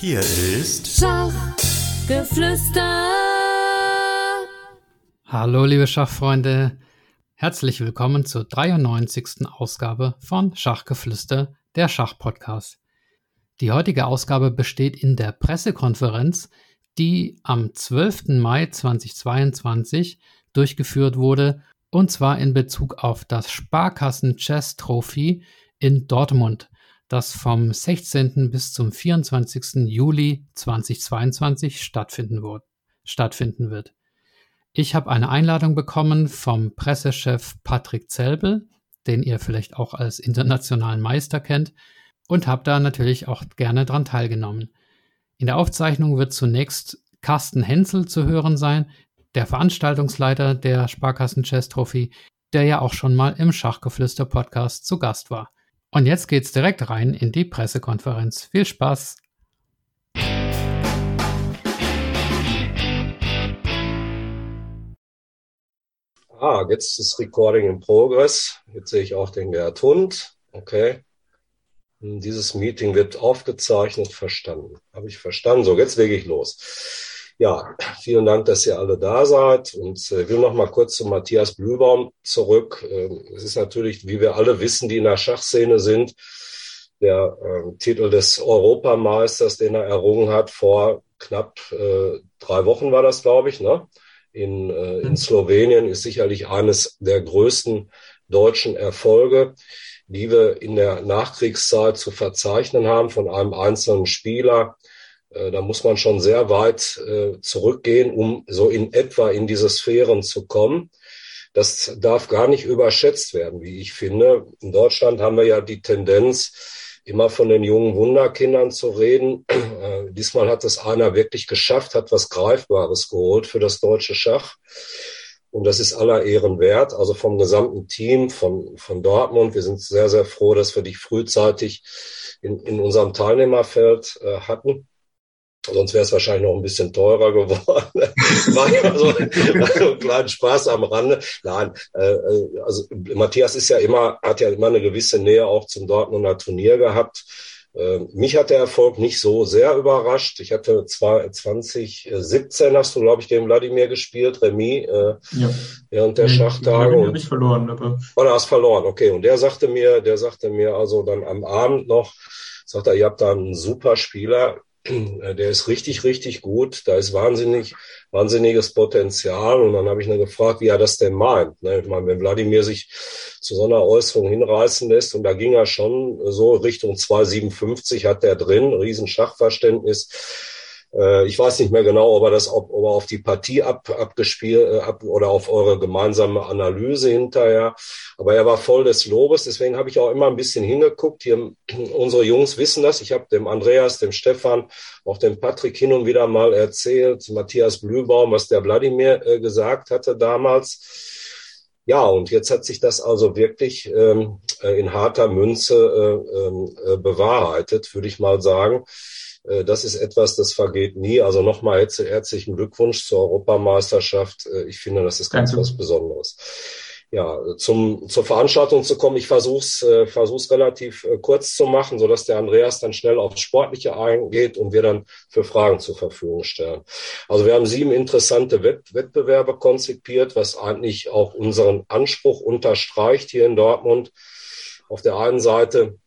Hier ist Schachgeflüster. Hallo liebe Schachfreunde, herzlich willkommen zur 93. Ausgabe von Schachgeflüster, der Schachpodcast. Die heutige Ausgabe besteht in der Pressekonferenz, die am 12. Mai 2022 durchgeführt wurde, und zwar in Bezug auf das Sparkassen Chess Trophy in Dortmund, das vom 16. bis zum 24. Juli 2022 stattfinden wird. Stattfinden wird. Ich habe eine Einladung bekommen vom Pressechef Patrick Zelbel, den ihr vielleicht auch als internationalen Meister kennt, und habe da natürlich auch gerne dran teilgenommen. In der Aufzeichnung wird zunächst Carsten Hensel zu hören sein, der Veranstaltungsleiter der Sparkassen Chess Trophy, der ja auch schon mal im Schachgeflüster Podcast zu Gast war. Und jetzt geht's direkt rein in die Pressekonferenz. Viel Spaß! Ah, jetzt ist Recording in Progress. Jetzt sehe ich auch den Gerd Hund. Okay. Dieses Meeting wird aufgezeichnet, verstanden. Habe ich verstanden. So, jetzt lege ich los. Ja, vielen Dank, dass ihr alle da seid. Und äh, will noch mal kurz zu Matthias Blühbaum zurück. Ähm, es ist natürlich, wie wir alle wissen, die in der Schachszene sind, der äh, Titel des Europameisters, den er errungen hat vor knapp äh, drei Wochen war das, glaube ich, ne? In, äh, in mhm. Slowenien ist sicherlich eines der größten deutschen Erfolge die wir in der Nachkriegszeit zu verzeichnen haben von einem einzelnen Spieler. Äh, da muss man schon sehr weit äh, zurückgehen, um so in etwa in diese Sphären zu kommen. Das darf gar nicht überschätzt werden, wie ich finde. In Deutschland haben wir ja die Tendenz, immer von den jungen Wunderkindern zu reden. Äh, diesmal hat es einer wirklich geschafft, hat was Greifbares geholt für das deutsche Schach. Und das ist aller Ehren wert. Also vom gesamten Team von, von Dortmund. Wir sind sehr, sehr froh, dass wir dich frühzeitig in, in unserem Teilnehmerfeld äh, hatten. Sonst wäre es wahrscheinlich noch ein bisschen teurer geworden. War ja so, so ein kleinen Spaß am Rande. Nein, äh, äh, also Matthias ist ja immer, hat ja immer eine gewisse Nähe auch zum Dortmunder Turnier gehabt. Ähm, mich hat der Erfolg nicht so sehr überrascht. Ich hatte zwar 2017 hast du, glaube ich, gegen Wladimir gespielt, Remy, äh, ja. während der Schachtage. Und, ich verloren, aber. Oder hast verloren, okay. Und der sagte mir, der sagte mir also dann am Abend noch, sagt er, ihr habt da einen super Spieler, äh, der ist richtig, richtig gut. Da ist wahnsinnig, wahnsinniges Potenzial. Und dann habe ich ihn gefragt, wie er das denn meint. Ne? Ich meine, wenn Wladimir sich zu so einer Äußerung hinreißen lässt, und da ging er schon so Richtung 2,57 hat der drin, Riesenschachverständnis äh, ich weiß nicht mehr genau, ob er das ob, ob er auf die Partie ab, abgespielt äh, ab, oder auf eure gemeinsame Analyse hinterher. Aber er war voll des Lobes. Deswegen habe ich auch immer ein bisschen hingeguckt. Hier, unsere Jungs wissen das. Ich habe dem Andreas, dem Stefan, auch dem Patrick hin und wieder mal erzählt, Matthias Blühbaum, was der Wladimir äh, gesagt hatte damals. Ja, und jetzt hat sich das also wirklich ähm, äh, in harter Münze äh, ähm, äh, bewahrheitet, würde ich mal sagen. Äh, das ist etwas, das vergeht nie. Also nochmal herzlichen Glückwunsch zur Europameisterschaft. Äh, ich finde, das ist ganz Danke. was Besonderes. Ja, zum, zur Veranstaltung zu kommen, ich versuch's, äh, versuch's relativ äh, kurz zu machen, so dass der Andreas dann schnell aufs Sportliche eingeht und wir dann für Fragen zur Verfügung stellen. Also wir haben sieben interessante Wett Wettbewerbe konzipiert, was eigentlich auch unseren Anspruch unterstreicht hier in Dortmund. Auf der einen Seite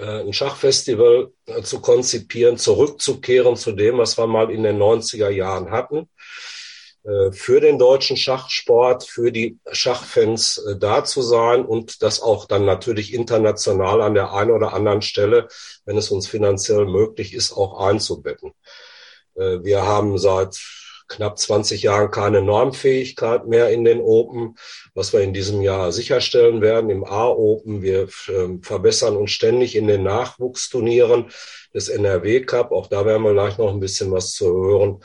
ein Schachfestival äh, zu konzipieren, zurückzukehren zu dem, was wir mal in den 90er Jahren hatten, äh, für den deutschen Schachsport, für die Schachfans da zu sein und das auch dann natürlich international an der einen oder anderen Stelle, wenn es uns finanziell möglich ist, auch einzubetten. Wir haben seit knapp 20 Jahren keine Normfähigkeit mehr in den Open, was wir in diesem Jahr sicherstellen werden im A-Open. Wir äh, verbessern uns ständig in den Nachwuchsturnieren des NRW Cup. Auch da werden wir gleich noch ein bisschen was zu hören.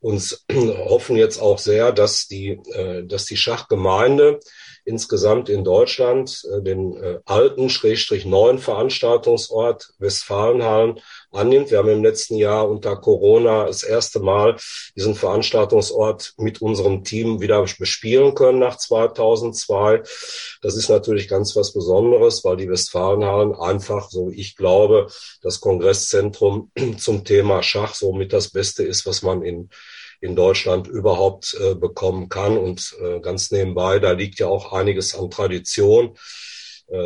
Und hoffen jetzt auch sehr, dass die, äh, dass die Schachgemeinde insgesamt in Deutschland äh, den äh, alten, schrägstrich neuen Veranstaltungsort Westfalenhallen annimmt. Wir haben im letzten Jahr unter Corona das erste Mal diesen Veranstaltungsort mit unserem Team wieder bespielen können nach 2002. Das ist natürlich ganz was Besonderes, weil die Westfalenhallen einfach, so ich glaube, das Kongress Tageszentrum zum Thema Schach somit das Beste ist, was man in, in Deutschland überhaupt äh, bekommen kann. Und äh, ganz nebenbei, da liegt ja auch einiges an Tradition.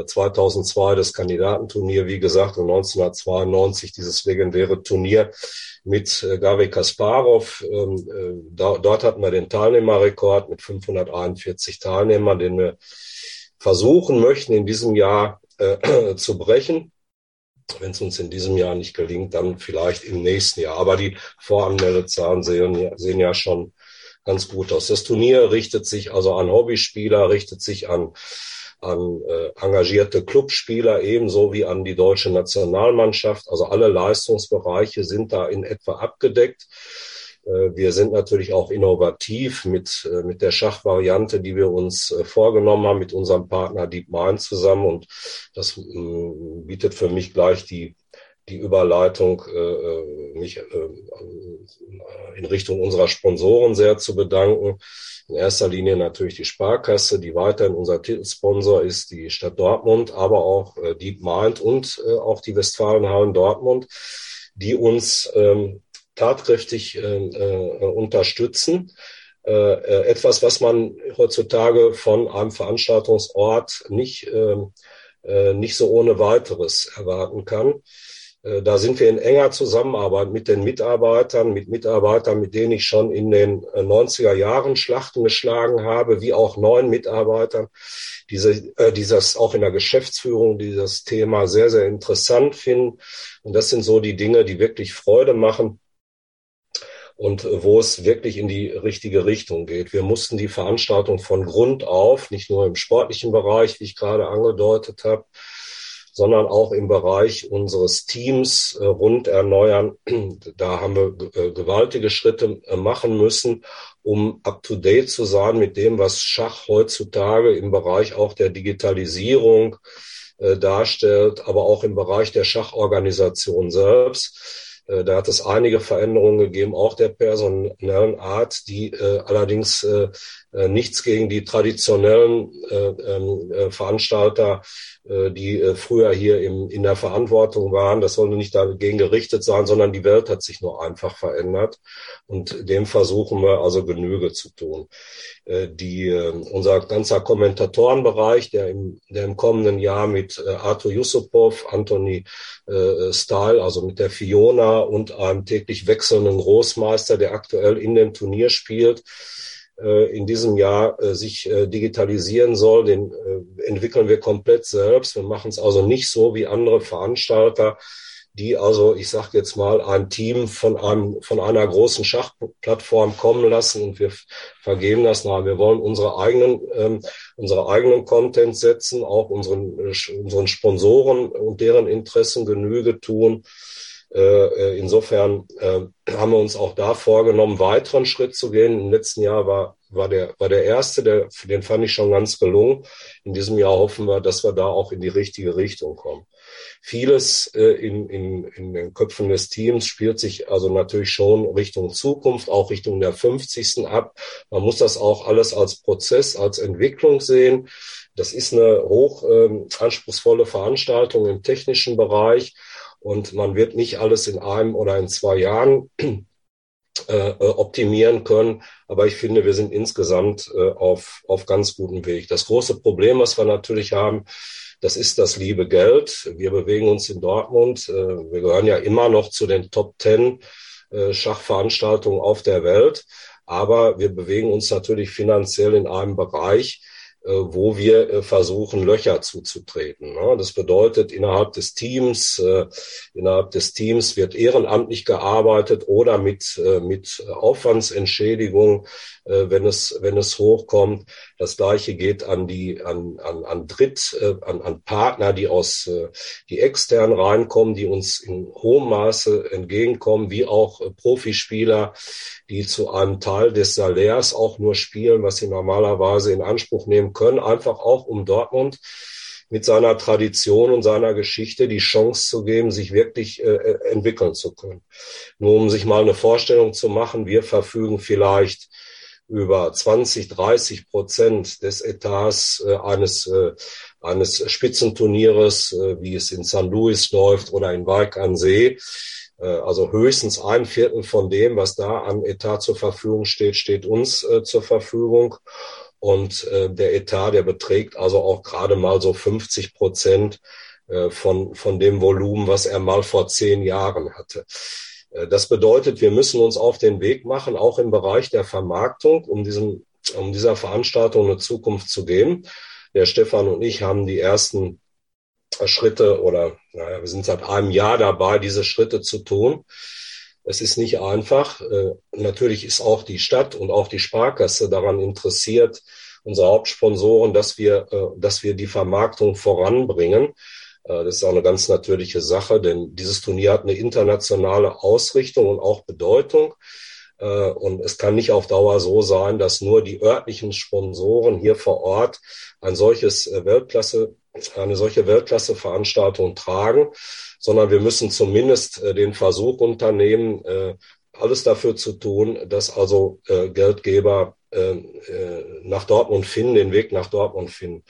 2002 äh, das Kandidatenturnier, wie gesagt, und 1992 dieses legendäre Turnier mit äh, Garry Kasparov. Ähm, äh, dort hatten wir den Teilnehmerrekord mit 541 Teilnehmern, den wir versuchen möchten, in diesem Jahr zu brechen. Wenn es uns in diesem Jahr nicht gelingt, dann vielleicht im nächsten Jahr. Aber die Voranmeldezahlen sehen, sehen ja schon ganz gut aus. Das Turnier richtet sich also an Hobbyspieler, richtet sich an an äh, engagierte Clubspieler ebenso wie an die deutsche Nationalmannschaft. Also alle Leistungsbereiche sind da in etwa abgedeckt. Äh, wir sind natürlich auch innovativ mit, äh, mit der Schachvariante, die wir uns äh, vorgenommen haben, mit unserem Partner DeepMind zusammen. Und das mm, bietet für mich gleich die, die Überleitung, mich in Richtung unserer Sponsoren sehr zu bedanken. In erster Linie natürlich die Sparkasse, die weiterhin unser Titelsponsor ist, die Stadt Dortmund, aber auch äh, DeepMind und äh, auch die Westfalenhallen Dortmund, die uns ähm, tatkräftig äh, äh, unterstützen. Äh, äh, etwas, was man heutzutage von einem Veranstaltungsort nicht, äh, äh, nicht so ohne weiteres erwarten kann. Äh, da sind wir in enger Zusammenarbeit mit den Mitarbeitern, mit Mitarbeitern, mit denen ich schon in den 90er äh, Jahren Schlachten geschlagen habe, wie auch neuen Mitarbeitern, diese, äh, dieses auch in der Geschäftsführung dieses Thema sehr, sehr interessant finden. Und das sind so die Dinge, die wirklich Freude machen und wo es wirklich in die richtige Richtung geht. Wir mussten die Veranstaltung von Grund auf, nicht nur im sportlichen Bereich, wie ich gerade angedeutet habe, sondern auch im Bereich unseres Teams äh, rund erneuern. Da haben wir äh, gewaltige Schritte äh, machen müssen, um up-to-date zu sein mit dem, was Schach heutzutage im Bereich auch der Digitalisierung darstellt, aber auch im Bereich der Schachorganisation selbst. Da hat es einige Veränderungen gegeben, auch der personellen Art, die äh, allerdings äh, nichts gegen die traditionellen äh, ähm, Veranstalter die äh, früher hier im, in der Verantwortung waren. Das sollte nicht dagegen gerichtet sein, sondern die Welt hat sich nur einfach verändert. Und dem versuchen wir also Genüge zu tun. Äh, die, unser ganzer Kommentatorenbereich, der im, der im kommenden Jahr mit Arthur Yusupov, Anthony äh, Stahl, also mit der Fiona und einem täglich wechselnden Großmeister, der aktuell in dem Turnier spielt, äh, in diesem Jahr äh, sich äh, digitalisieren soll, den entwickeln wir komplett selbst. Wir machen es also nicht so wie andere Veranstalter, die also, ich sage jetzt mal, ein Team von einem von einer großen Schachplattform kommen lassen und wir vergeben das nach. Wir wollen unsere eigenen ähm, unsere eigenen Content setzen, auch unseren unseren Sponsoren und deren Interessen Genüge tun. Äh, insofern äh, haben wir uns auch da vorgenommen, weiteren Schritt zu gehen. Im letzten Jahr war, war, der, war der erste, der, den fand ich schon ganz gelungen. In diesem Jahr hoffen wir, dass wir da auch in die richtige Richtung kommen. Vieles äh, in, in, in den Köpfen des Teams spielt sich also natürlich schon Richtung Zukunft, auch Richtung der 50. ab. Man muss das auch alles als Prozess, als Entwicklung sehen. Das ist eine hoch ähm, anspruchsvolle Veranstaltung im technischen Bereich. Und man wird nicht alles in einem oder in zwei Jahren äh, äh, optimieren können. Aber ich finde, wir sind insgesamt äh, auf, auf ganz gutem Weg. Das große Problem, was wir natürlich haben, das ist das liebe Geld. Wir bewegen uns in Dortmund. Wir gehören ja immer noch zu den Top Ten Schachveranstaltungen auf der Welt. Aber wir bewegen uns natürlich finanziell in einem Bereich, wo wir äh, versuchen, Löcher zuzutreten. Ne? Das bedeutet, innerhalb des Teams, äh, innerhalb des Teams wird ehrenamtlich gearbeitet oder mit, mit Aufwandsentschädigung, wenn es, wenn es hochkommt. Das Gleiche geht an die, an, an, an Dritt, an, an Partner, die aus, die extern reinkommen, die uns in hohem Maße entgegenkommen, wie auch Profispieler, die zu einem Teil des Salärs auch nur spielen, was sie normalerweise in Anspruch nehmen können, einfach auch um Dortmund mit seiner Tradition und seiner Geschichte die Chance zu geben, sich wirklich äh, äh, entwickeln zu können. Nur um sich mal eine Vorstellung zu machen, wir verfügen vielleicht über 20, 30 Prozent des Etats äh, eines, äh, eines Spitzenturnieres, äh, wie es in St. Louis läuft oder in Wijk an See, äh, also höchstens ein Viertel von dem, was da an Etat zur Verfügung steht, steht uns äh, zur Verfügung. Und äh, der Etat, der beträgt also auch gerade mal so 50 Prozent äh, von, von dem Volumen, was er mal vor zehn Jahren hatte. Äh, das bedeutet, wir müssen uns auf den Weg machen, auch im Bereich der Vermarktung, um, diesen, um dieser Veranstaltung eine Zukunft zu geben. Der Stefan und ich haben die ersten Schritte oder naja, wir sind seit einem Jahr dabei, diese Schritte zu tun. Es ist nicht einfach. Äh, natürlich ist auch die Stadt und auch die Sparkasse daran interessiert, unsere Hauptsponsoren, dass wir, dass wir die Vermarktung voranbringen. Äh, das ist auch eine ganz natürliche Sache, denn dieses Turnier hat eine internationale Ausrichtung und auch Bedeutung. Äh, und es kann nicht auf Dauer so sein, dass nur die örtlichen Sponsoren hier vor Ort ein solches äh, Weltklasse, eine solche Weltklasse-Veranstaltung tragen, sondern wir müssen zumindest den Versuch unternehmen, alles dafür zu tun, dass also Geldgeber nach Dortmund finden, den Weg nach Dortmund finden.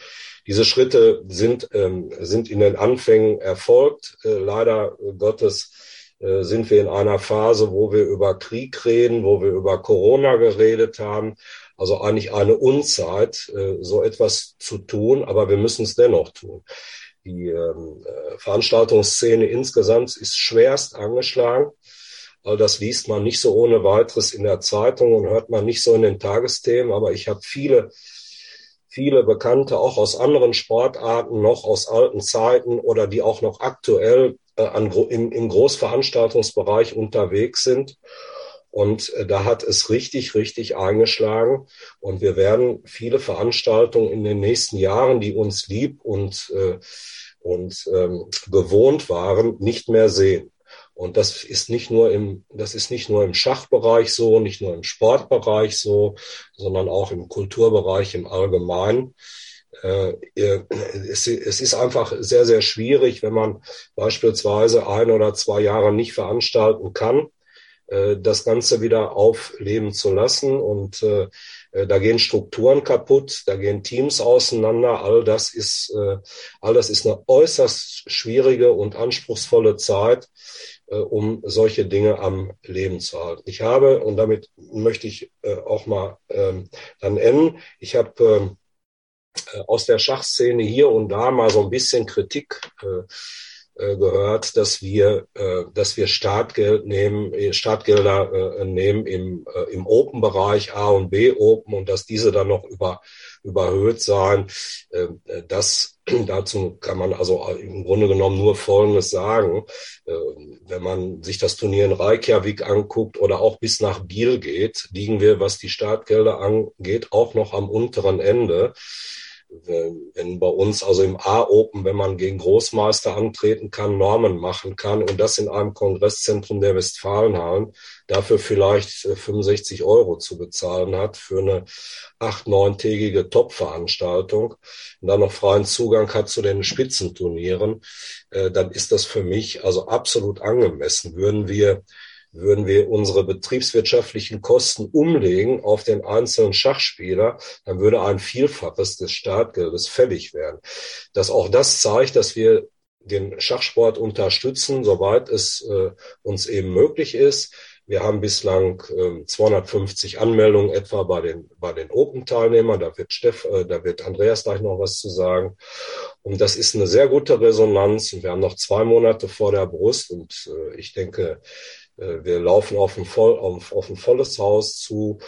Diese Schritte sind, ähm, sind in den Anfängen erfolgt. Äh, leider Gottes äh, sind wir in einer Phase, wo wir über Krieg reden, wo wir über Corona geredet haben. Also eigentlich eine Unzeit, äh, so etwas zu tun, aber wir müssen es dennoch tun. Die ähm, äh, Veranstaltungsszene insgesamt ist schwerst angeschlagen. All das liest man nicht so ohne weiteres in der Zeitung und hört man nicht so in den Tagesthemen, aber ich habe viele viele Bekannte auch aus anderen Sportarten, noch aus alten Zeiten oder die auch noch aktuell äh, an, im, im Großveranstaltungsbereich unterwegs sind. Und äh, da hat es richtig, richtig eingeschlagen. Und wir werden viele Veranstaltungen in den nächsten Jahren, die uns lieb und, äh, und ähm, gewohnt waren, nicht mehr sehen. Und das ist nicht nur im, das ist nicht nur im Schachbereich so, nicht nur im Sportbereich so, sondern auch im Kulturbereich im Allgemeinen. Äh, es, ist einfach sehr, sehr schwierig, wenn man beispielsweise ein oder zwei Jahre nicht veranstalten kann, äh, das Ganze wieder aufleben zu lassen. Und äh, da gehen Strukturen kaputt, da gehen Teams auseinander. All das ist, all das ist eine äußerst schwierige und anspruchsvolle Zeit äh, um solche Dinge am Leben zu halten. Ich habe, und damit möchte ich äh, auch mal ähm, dann enden, ich habe ähm, äh, aus der Schachszene hier und da mal so ein bisschen Kritik äh, äh, gehört, dass wir, äh, dass wir Startgeld nehmen, äh, Startgelder äh, nehmen im, äh, im Open-Bereich A und B Open und dass diese dann noch über überhöht sein. Ähm, äh, das dazu kann man also im Grunde genommen nur Folgendes sagen. Ähm, wenn man sich das Turnier in Reykjavik anguckt oder auch bis nach Biel geht, liegen wir, was die Startgelder angeht, auch noch am unteren Ende wenn bei uns also im A-Open, wenn man gegen Großmeister antreten kann, Normen machen kann und das in einem Kongresszentrum der Westfalenhallen, dafür vielleicht 65 äh, Euro zu bezahlen hat für eine acht, neuntägige Top-Veranstaltung und dann noch freien Zugang hat zu den Spitzenturnieren, äh, dann ist das für mich also absolut angemessen. Würden wir würden wir unsere betriebswirtschaftlichen Kosten umlegen auf den einzelnen Schachspieler, dann würde ein Vielfaches des Startgeldes fällig werden. Dass auch das zeigt, dass wir den Schachsport unterstützen, soweit es äh, uns eben möglich ist. Wir haben bislang äh, 250 Anmeldungen etwa bei den, bei den Open-Teilnehmern. Da wird Steff, äh, da wird Andreas gleich noch was zu sagen. Und das ist eine sehr gute Resonanz. Und wir haben noch zwei Monate vor der Brust. Und äh, ich denke, wir laufen auf ein, voll, auf, auf ein volles Haus zu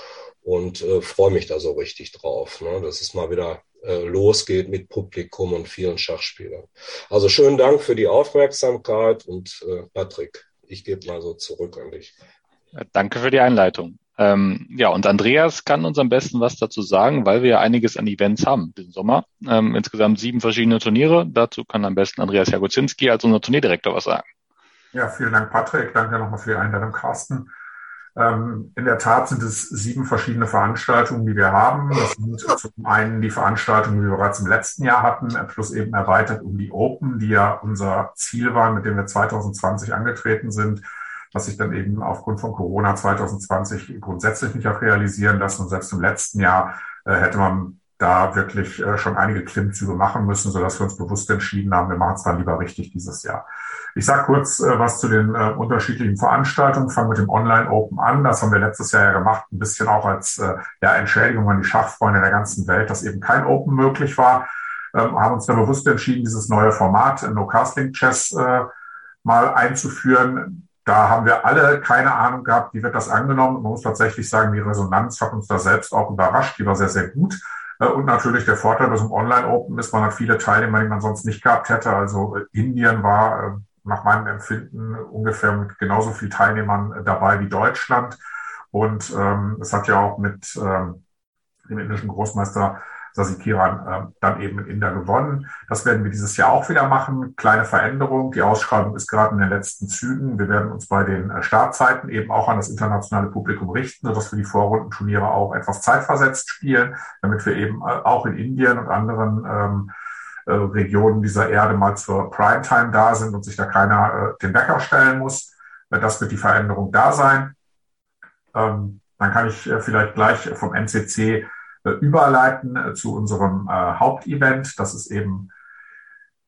und äh, freue mich da so richtig drauf, ne? dass es mal wieder äh, losgeht mit Publikum und vielen Schachspielern. Also schönen Dank für die Aufmerksamkeit und äh, Patrick, ich gebe mal so zurück an dich. Danke für die Einleitung. Ähm, ja, und Andreas kann uns am besten was dazu sagen, weil wir ja einiges an Events haben diesen Sommer. Ähm, insgesamt sieben verschiedene Turniere. Dazu kann am besten Andreas Jagozinski als unser Turnierdirektor was sagen. Ja, vielen Dank, Patrick. Danke nochmal für die Einladung, Carsten. Ähm, in der Tat sind es sieben verschiedene Veranstaltungen, die wir haben. Das sind zum einen die Veranstaltungen, die wir bereits im letzten Jahr hatten, plus eben erweitert um die Open, die ja unser Ziel waren, mit dem wir 2020 angetreten sind. was sich dann eben aufgrund von Corona 2020 grundsätzlich nicht hat realisieren lassen. Und selbst im letzten Jahr äh, hätte man da wirklich äh, schon einige Klimmzüge machen müssen, sodass wir uns bewusst entschieden haben, wir machen es dann lieber richtig dieses Jahr. Ich sage kurz äh, was zu den äh, unterschiedlichen Veranstaltungen. Fangen mit dem Online Open an. Das haben wir letztes Jahr ja gemacht, ein bisschen auch als ja, Entschädigung an die Schachfreunde der ganzen Welt, dass eben kein Open möglich war. Ähm, haben uns da bewusst entschieden, dieses neue Format No Casting Chess mal einzuführen. Da haben wir alle keine Ahnung gehabt, wie wird das angenommen. Man muss tatsächlich sagen, die Resonanz hat uns da selbst auch überrascht. Die war sehr, sehr gut. Äh, und natürlich der Vorteil bei so Online-Open ist, man hat viele Teilnehmer, die man sonst nicht gehabt hätte. Also äh, Indien war äh, nach meinem Empfinden ungefähr mit genauso viel Teilnehmern dabei wie Deutschland. Und ähm, es hat ja auch mit ähm, dem indischen Großmeister Sasikiran äh, dann eben in Inder gewonnen. Das werden wir dieses Jahr auch wieder machen. Kleine Veränderung. Die Ausschreibung ist gerade in den letzten Zügen. Wir werden uns bei den äh, Startzeiten eben auch an das internationale Publikum richten, sodass wir die Vorrundenturniere auch etwas zeitversetzt spielen, damit wir eben äh, auch in Indien und anderen ähm, äh, Regionen dieser Erde mal zur Primetime da sind und sich da keiner äh, den Wecker stellen muss. Das wird die Veränderung da sein. Ähm, dann kann ich vielleicht gleich vom NCC überleiten äh, zu unserem Hauptevent. Das ist eben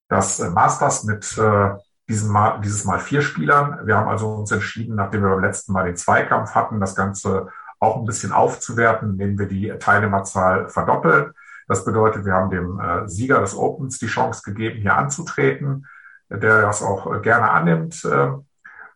das Masters mit diesem Mal, dieses Mal vier Spielern. Wir haben also uns entschieden, nachdem wir beim letzten Mal den Zweikampf hatten, das Ganze auch ein bisschen aufzuwerten, indem wir die Teilnehmerzahl verdoppeln. Das bedeutet, wir haben dem äh, Sieger des Opens die Chance gegeben, hier anzutreten, der das auch äh, gerne annimmt äh,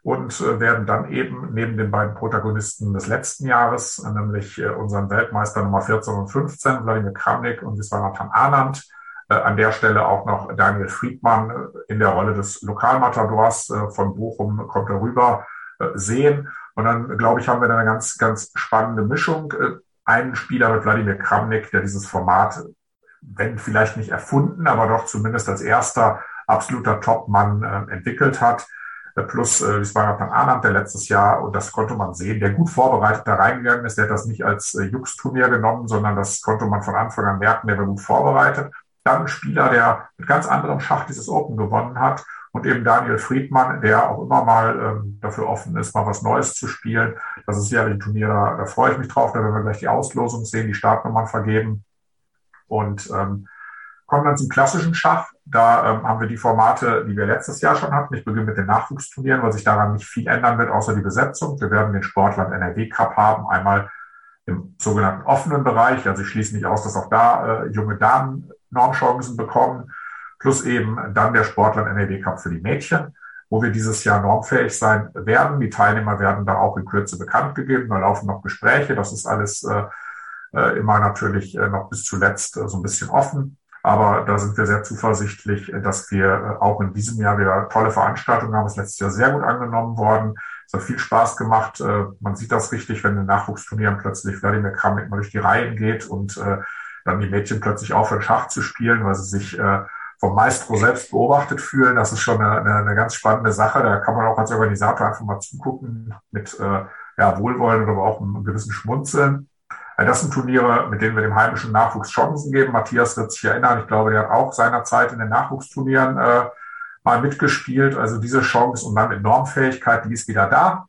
und äh, werden dann eben neben den beiden Protagonisten des letzten Jahres, äh, nämlich äh, unseren Weltmeister Nummer 14 und 15, Wladimir Kramnik und Viswanathan Anand, an der Stelle auch noch Daniel Friedmann in der Rolle des Lokalmatadors von Bochum kommt darüber sehen. Und dann, glaube ich, haben wir eine ganz, ganz spannende Mischung einen Spieler mit Wladimir Kramnik, der dieses Format, wenn vielleicht nicht erfunden, aber doch zumindest als erster absoluter Top-Mann entwickelt hat. Äh, plus äh, Viswanathan Anand, der letztes Jahr, und das konnte man sehen, der gut vorbereitet da reingegangen ist. Der hat das nicht als äh, Jux-Turnier genommen, sondern das konnte man von Anfang an merken, der war gut vorbereitet. Dann ein Spieler, der mit ganz anderem Schach dieses Open gewonnen hat und eben Daniel Friedmann, der auch immer mal ähm, dafür offen ist, mal was Neues zu spielen. Das ist sicherlich ein Turnier, da, da freue ich mich drauf. Da werden wir gleich die Auslosung sehen, die Startnummern vergeben. Und ähm, kommen dann zum klassischen Schach. Da ähm, haben wir die Formate, die wir letztes Jahr schon hatten. Ich beginne mit den Nachwuchsturnieren, weil sich daran nicht viel ändern wird, außer die Besetzung. Wir werden den Sportland NRW Cup haben, einmal im sogenannten offenen Bereich. Also ich schließe nicht aus, dass auch da äh, junge Damen Normchancen bekommen plus eben dann der Sportler NRW Cup für die Mädchen, wo wir dieses Jahr normfähig sein werden. Die Teilnehmer werden da auch in Kürze bekannt gegeben. Da laufen noch Gespräche. Das ist alles äh, äh immer natürlich äh, noch bis zuletzt äh, so ein bisschen offen. Aber da sind wir sehr zuversichtlich, dass wir äh, auch in diesem Jahr wieder tolle Veranstaltungen haben. Das ist letztes Jahr sehr gut angenommen worden. Es hat viel Spaß gemacht. Man sieht das richtig, wenn in Nachwuchsturnieren plötzlich Wladimir Kramnik mal durch die Reihen geht und dann die Mädchen plötzlich aufhören, Schach zu spielen, weil sie sich vom Maestro selbst beobachtet fühlen. Das ist schon eine, eine, ganz spannende Sache. Da kann man auch als Organisator einfach mal zugucken mit äh, ja, Wohlwollen oder auch einem gewissen Schmunzeln. Das sind Turniere, mit denen wir dem heimischen Nachwuchs Chancen geben. Matthias wird sich erinnern. Ich glaube, der hat auch seinerzeit in den Nachwuchsturnieren äh, mal mitgespielt. Also diese Chance und dann mit Normfähigkeit, die ist wieder da.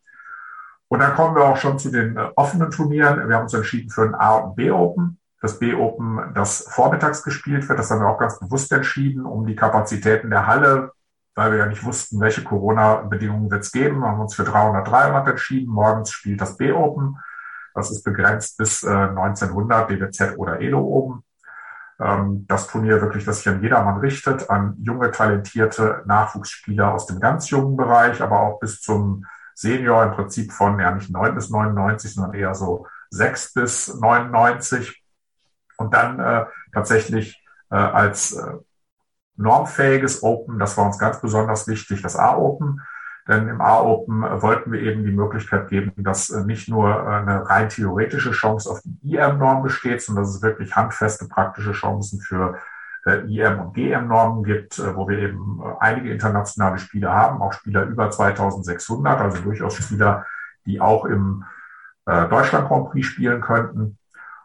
Und dann kommen wir auch schon zu den äh, offenen Turnieren. Wir haben uns entschieden für ein A- und B-Open das B-Open, das vormittags gespielt wird. Das haben wir auch ganz bewusst entschieden, um die Kapazitäten der Halle, weil wir ja nicht wussten, welche Corona-Bedingungen wird es geben, haben uns für 300, 300 entschieden. Morgens spielt das B-Open. Das ist begrenzt bis äh, 1900, DWZ oder ELO oben. Ähm, das Turnier wirklich, das sich an jedermann richtet, an junge, talentierte Nachwuchsspieler aus dem ganz jungen Bereich, aber auch bis zum Senior im Prinzip von ja nicht 9 bis 99, sondern eher so 6 bis 99 und dann äh, tatsächlich äh, als äh, normfähiges Open, das war uns ganz besonders wichtig, das A-Open. Denn im A-Open äh, wollten wir eben die Möglichkeit geben, dass äh, nicht nur äh, eine rein theoretische Chance auf die IM-Norm besteht, sondern dass es wirklich handfeste praktische Chancen für IM- und GM-Normen gibt, wo wir eben einige internationale Spieler haben, auch Spieler über 2600, also durchaus Spieler, die auch im Deutschland Grand Prix spielen könnten.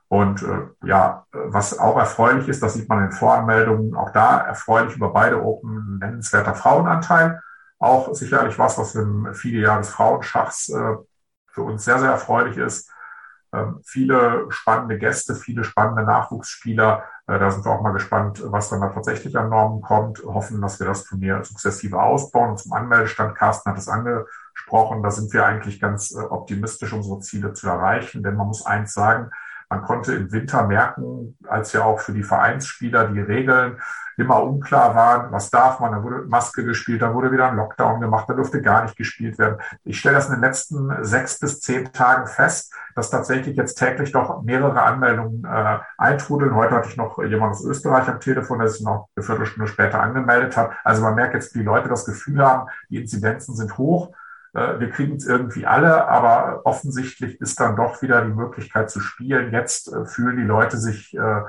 Und äh, ja, was auch erfreulich ist, das sieht man in Voranmeldungen, auch da erfreulich über beide Open nennenswerter Frauenanteil. Auch sicherlich was, was im viele Jahre des Frauenschachs äh, für uns sehr, sehr erfreulich ist. Ähm, viele spannende Gäste, viele spannende Nachwuchsspieler. Äh, da sind wir auch mal gespannt, was dann da tatsächlich an Normen kommt. Hoffen, dass wir das Turnier sukzessive ausbauen. Und zum Anmeldestand, Carsten hat es angesprochen, da sind wir eigentlich ganz äh, optimistisch, unsere Ziele zu erreichen. Denn man muss eins sagen, man konnte im Winter merken, als ja auch für die Vereinsspieler die Regeln immer unklar waren, was darf man, da wurde Maske gespielt, da wurde wieder ein Lockdown gemacht, da durfte gar nicht gespielt werden. Ich stelle das in den letzten sechs bis zehn Tagen fest, dass tatsächlich jetzt täglich doch mehrere Anmeldungen äh, eintrudeln. Heute hatte ich noch jemand aus Österreich am Telefon, der sich noch eine Viertelstunde später angemeldet hat. Also man merkt jetzt, die Leute das Gefühl haben, die Inzidenzen sind hoch wir kriegen es irgendwie alle, aber offensichtlich ist dann doch wieder die Möglichkeit zu spielen. Jetzt äh, fühlen die Leute sich äh,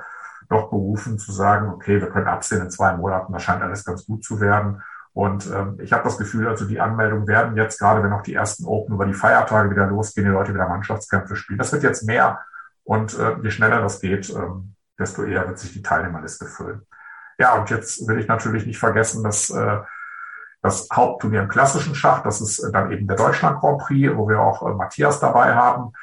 doch berufen zu sagen, okay, wir können absehen in zwei Monaten, das scheint alles ganz gut zu werden. Und ähm, ich habe das Gefühl, also die Anmeldungen werden jetzt, gerade wenn auch die ersten Open über die Feiertage wieder losgehen, die Leute wieder Mannschaftskämpfe spielen. Das wird jetzt mehr. Und äh, je schneller das geht, ähm, desto eher wird sich die Teilnehmerliste füllen. Ja, und jetzt will ich natürlich nicht vergessen, dass äh, das Hauptturnier im klassischen Schach. Das ist äh, dann eben der Deutschland Grand Prix, wo wir auch äh, Matthias dabei haben.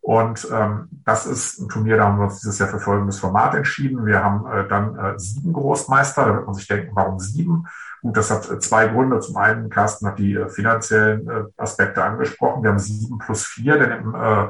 Und ähm, das ist ein Turnier, da haben wir uns dieses Jahr für folgendes Format entschieden. Wir haben äh, dann äh, sieben Großmeister. Da wird man sich denken, warum sieben? Gut, das hat äh, zwei Gründe. Zum einen, Carsten hat die äh, finanziellen äh, Aspekte angesprochen. Wir haben sieben plus vier, denn im äh,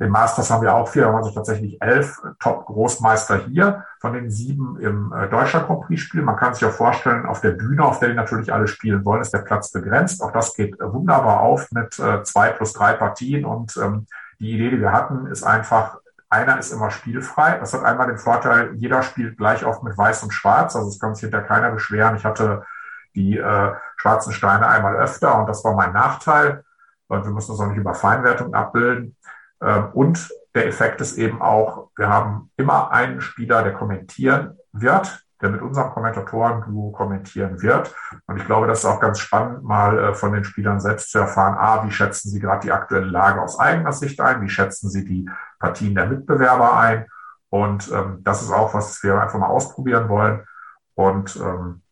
im Masters haben wir auch vier, da waren sich tatsächlich elf Top-Großmeister hier, von den sieben im äh, Deutscher Grand Prix spielen. Man kann sich auch vorstellen, auf der Bühne, auf der die natürlich alle spielen wollen, ist der Platz begrenzt. Auch das geht äh, wunderbar auf mit äh, zwei plus drei Partien. Und ähm, die Idee, die wir hatten, ist einfach, einer ist immer spielfrei. Das hat einmal den Vorteil, jeder spielt gleich oft mit Weiß und Schwarz. Also es kann sich hinter keiner beschweren. Ich hatte die äh, schwarzen Steine einmal öfter und das war mein Nachteil. Und wir müssen das auch nicht über Feinwertung abbilden. Ähm, und der Effekt ist eben auch, wir haben immer einen Spieler, der kommentieren wird, der mit unserem Kommentatoren-Duo kommentieren wird. Und ich glaube, das ist auch ganz spannend, mal äh, von den Spielern selbst zu erfahren, a, wie schätzen sie gerade die aktuelle Lage aus eigener Sicht ein, wie schätzen sie die Partien der Mitbewerber ein. Und ähm, das ist auch, was wir einfach mal ausprobieren wollen. Und ähm,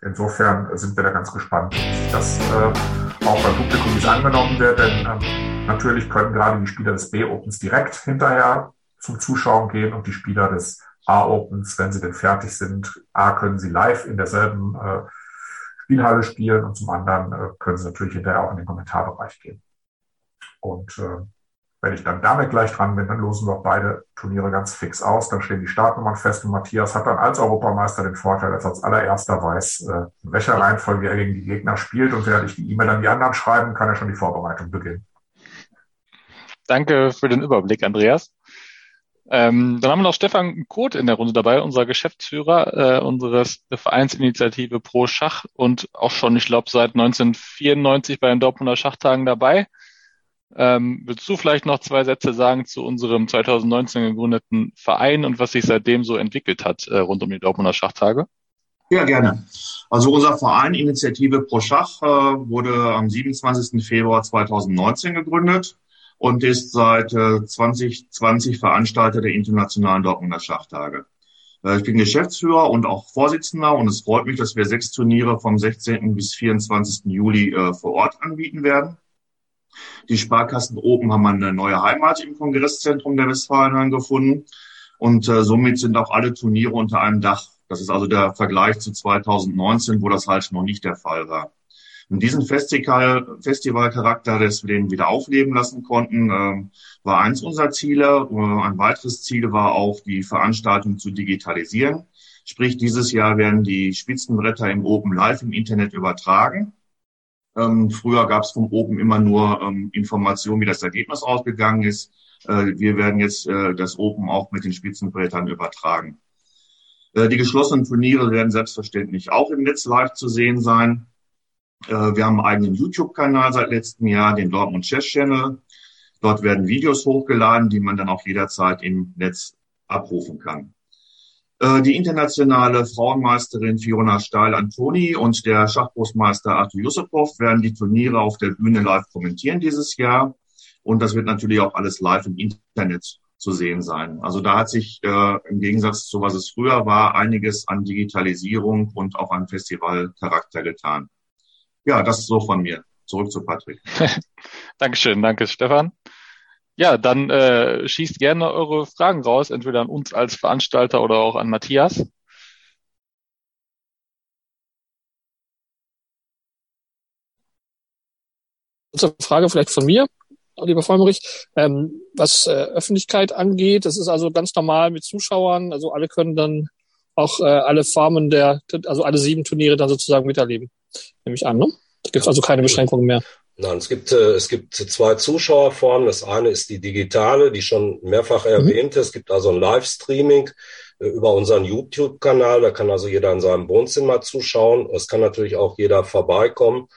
insofern sind wir da ganz gespannt, wie sich das äh, auch beim Publikum wie es angenommen wird. Denn ähm, Natürlich können gerade die Spieler des B-Opens direkt hinterher zum Zuschauen gehen und die Spieler des A-Opens, wenn sie denn fertig sind, A, können sie live in derselben äh, Spielhalle spielen und zum anderen äh, können sie natürlich hinterher auch in den Kommentarbereich gehen. Und äh, wenn ich dann damit gleich dran bin, dann losen wir auch beide Turniere ganz fix aus. Dann stehen die Startnummern fest und Matthias hat dann als Europameister den Vorteil, dass er als allererster weiß, äh, in welcher Reihenfolge er gegen die Gegner spielt. Und während ich die E-Mail an die anderen schreiben, kann er schon die Vorbereitung beginnen. Danke für den Überblick, Andreas. Ähm, dann haben wir noch Stefan Koth in der Runde dabei, unser Geschäftsführer äh, unseres Vereinsinitiative Pro Schach und auch schon, ich glaube, seit 1994 bei den Dortmunder Schachtagen dabei. Ähm, willst du vielleicht noch zwei Sätze sagen zu unserem 2019 gegründeten Verein und was sich seitdem so entwickelt hat äh, rund um die Dortmunder Schachtage? Ja, gerne. Also unser Verein Initiative Pro Schach äh, wurde am 27. Februar 2019 gegründet und ist seit äh, 2020 Veranstalter der internationalen Dortmunder Schachtage. Äh, ich bin Geschäftsführer und auch Vorsitzender und es freut mich, dass wir sechs Turniere vom 16. bis 24. Juli äh, vor Ort anbieten werden. Die Sparkassen Open haben eine neue Heimat im Kongresszentrum der Westfalen gefunden und äh, somit sind auch alle Turniere unter einem Dach. Das ist also der Vergleich zu 2019, wo das halt noch nicht der Fall war. Und diesen Festival, Festivalcharakter, das wir den wieder aufleben lassen konnten, äh, war eins unserer Ziele. Äh, ein weiteres Ziel war auch, die Veranstaltung zu digitalisieren. Sprich, dieses Jahr werden die Spitzenbretter im Open live im Internet übertragen. Ähm, früher gab es vom Open immer nur ähm, Informationen, wie das Ergebnis ausgegangen ist. Äh, wir werden jetzt äh, das Open auch mit den Spitzenbrettern übertragen. Äh, die geschlossenen Turniere werden selbstverständlich auch im Netz live zu sehen sein. Äh, wir haben einen eigenen YouTube-Kanal seit letztem Jahr, den Dortmund Chess Channel. Dort werden Videos hochgeladen, die man dann auch jederzeit im Netz abrufen kann. Äh, die internationale Frauenmeisterin Fiona Stahl-Antoni und der Schachgroßmeister Arthur Yusupov werden die Turniere auf der Bühne live kommentieren dieses Jahr. Und das wird natürlich auch alles live im Internet zu sehen sein. Also da hat sich äh, im Gegensatz zu was es früher war, einiges an Digitalisierung und auch an Festivalcharakter getan. Ja, das ist so von mir. Zurück zu Patrick. Dankeschön, danke Stefan. Ja, dann äh, schießt gerne eure Fragen raus, entweder an uns als Veranstalter oder auch an Matthias. Kurze Frage vielleicht von mir, lieber Vollmerich. Ähm, was äh, Öffentlichkeit angeht, das ist also ganz normal mit Zuschauern, also alle können dann auch äh, alle Formen der, also alle sieben Turniere dann sozusagen miterleben, nehme ich an, ne? Da gibt es also keine Beschränkungen mehr. Nein, es gibt, äh, es gibt zwei Zuschauerformen. Das eine ist die digitale, die schon mehrfach mhm. erwähnte. Es gibt also ein Livestreaming äh, über unseren YouTube-Kanal. Da kann also jeder in seinem Wohnzimmer zuschauen. Es kann natürlich auch jeder vorbeikommen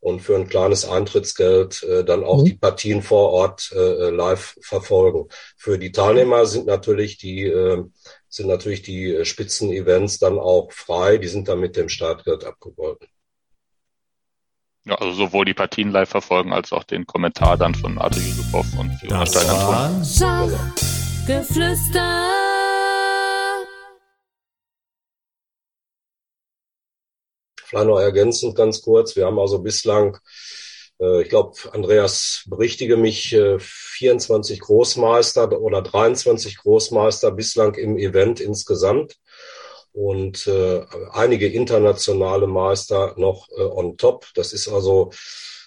und für ein kleines Eintrittsgeld äh, dann auch mhm. die Partien vor Ort äh, live verfolgen. Für die Teilnehmer sind natürlich die äh, sind natürlich die Spitzenevents dann auch frei. Die sind dann mit dem Startgeld abgegolten. Ja, also sowohl die Partien live verfolgen als auch den Kommentar dann von Arthur Yusupov und das war Schachgeflüster. Vielleicht noch ergänzend ganz kurz. Wir haben also bislang, äh, ich glaube, Andreas berichtige mich, äh, 24 Großmeister oder 23 Großmeister bislang im Event insgesamt und äh, einige internationale Meister noch äh, on top. Das ist also,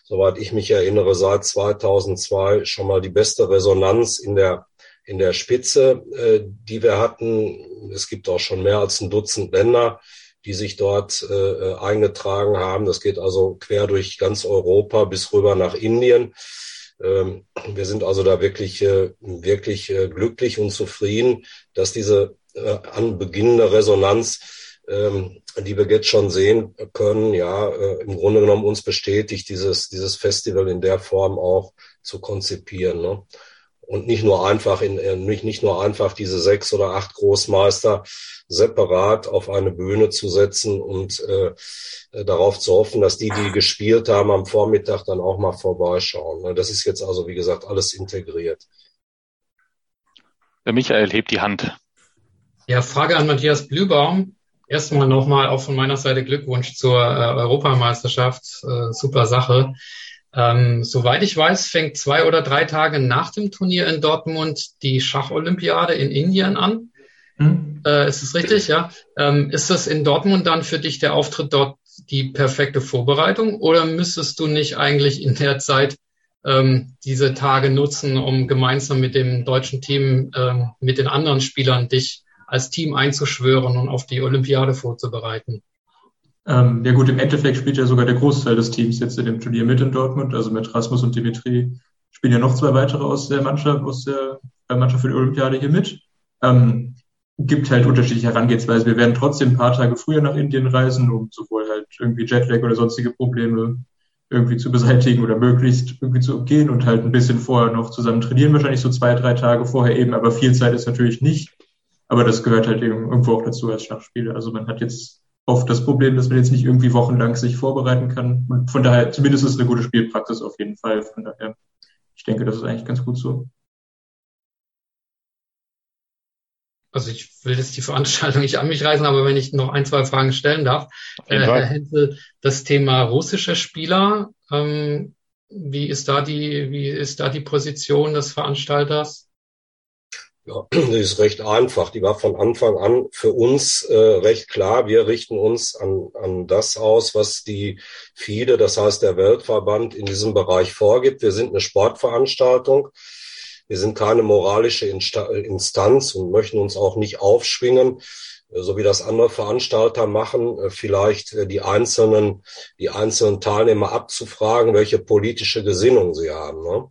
soweit ich mich erinnere, seit 2002 schon mal die beste Resonanz in der in der Spitze, äh, die wir hatten. Es gibt auch schon mehr als ein Dutzend Länder, die sich dort äh, eingetragen haben. Das geht also quer durch ganz Europa bis rüber nach Indien. Ähm, wir sind also da wirklich, äh, wirklich äh, glücklich und zufrieden, dass diese äh, anbeginnende Resonanz, ähm, die wir jetzt schon sehen können, ja, äh, im Grunde genommen uns bestätigt, dieses, dieses Festival in der Form auch zu konzipieren. Ne? Und nicht nur einfach in, äh, nicht, nicht nur einfach diese sechs oder acht Großmeister separat auf eine Bühne zu setzen und äh, darauf zu hoffen, dass die, die gespielt haben, am Vormittag dann auch mal vorbeischauen. Ne? Das ist jetzt also, wie gesagt, alles integriert. Der Michael hebt die Hand. Ja, Frage an Matthias Blübaum. Erstmal nochmal auch von meiner Seite Glückwunsch zur äh, Europameisterschaft. Äh, super Sache. Ähm, soweit ich weiß, fängt zwei oder drei Tage nach dem Turnier in Dortmund die Schacholympiade in Indien an. Hm. Äh, ist es richtig? Ja. Ähm, ist das in Dortmund dann für dich der Auftritt dort die perfekte Vorbereitung oder müsstest du nicht eigentlich in der Zeit ähm, diese Tage nutzen, um gemeinsam mit dem deutschen Team, ähm, mit den anderen Spielern dich als Team einzuschwören und auf die Olympiade vorzubereiten? Ähm, ja gut, im Endeffekt spielt ja sogar der Großteil des Teams jetzt in dem Turnier mit in Dortmund. Also mit Rasmus und Dimitri spielen ja noch zwei weitere aus der Mannschaft, aus der Mannschaft für die Olympiade hier mit. Ähm, gibt halt unterschiedliche Herangehensweisen. Wir werden trotzdem ein paar Tage früher nach Indien reisen, um sowohl halt irgendwie Jetlag oder sonstige Probleme irgendwie zu beseitigen oder möglichst irgendwie zu umgehen und halt ein bisschen vorher noch zusammen trainieren, wahrscheinlich so zwei, drei Tage vorher eben, aber viel Zeit ist natürlich nicht. Aber das gehört halt eben irgendwo auch dazu als Schachspieler. Also man hat jetzt oft das Problem, dass man jetzt nicht irgendwie wochenlang sich vorbereiten kann. Und von daher, zumindest ist es eine gute Spielpraxis auf jeden Fall. Von daher, ich denke, das ist eigentlich ganz gut so. Also ich will jetzt die Veranstaltung nicht an mich reißen, aber wenn ich noch ein, zwei Fragen stellen darf. Äh, Herr Hensel, das Thema russische Spieler, ähm, wie ist da die, wie ist da die Position des Veranstalters? Ja, die ist recht einfach. Die war von Anfang an für uns äh, recht klar. Wir richten uns an, an das aus, was die FIDE, das heißt der Weltverband, in diesem Bereich vorgibt. Wir sind eine Sportveranstaltung. Wir sind keine moralische Instanz und möchten uns auch nicht aufschwingen, äh, so wie das andere Veranstalter machen, äh, vielleicht äh, die einzelnen, die einzelnen Teilnehmer abzufragen, welche politische Gesinnung sie haben. Ne?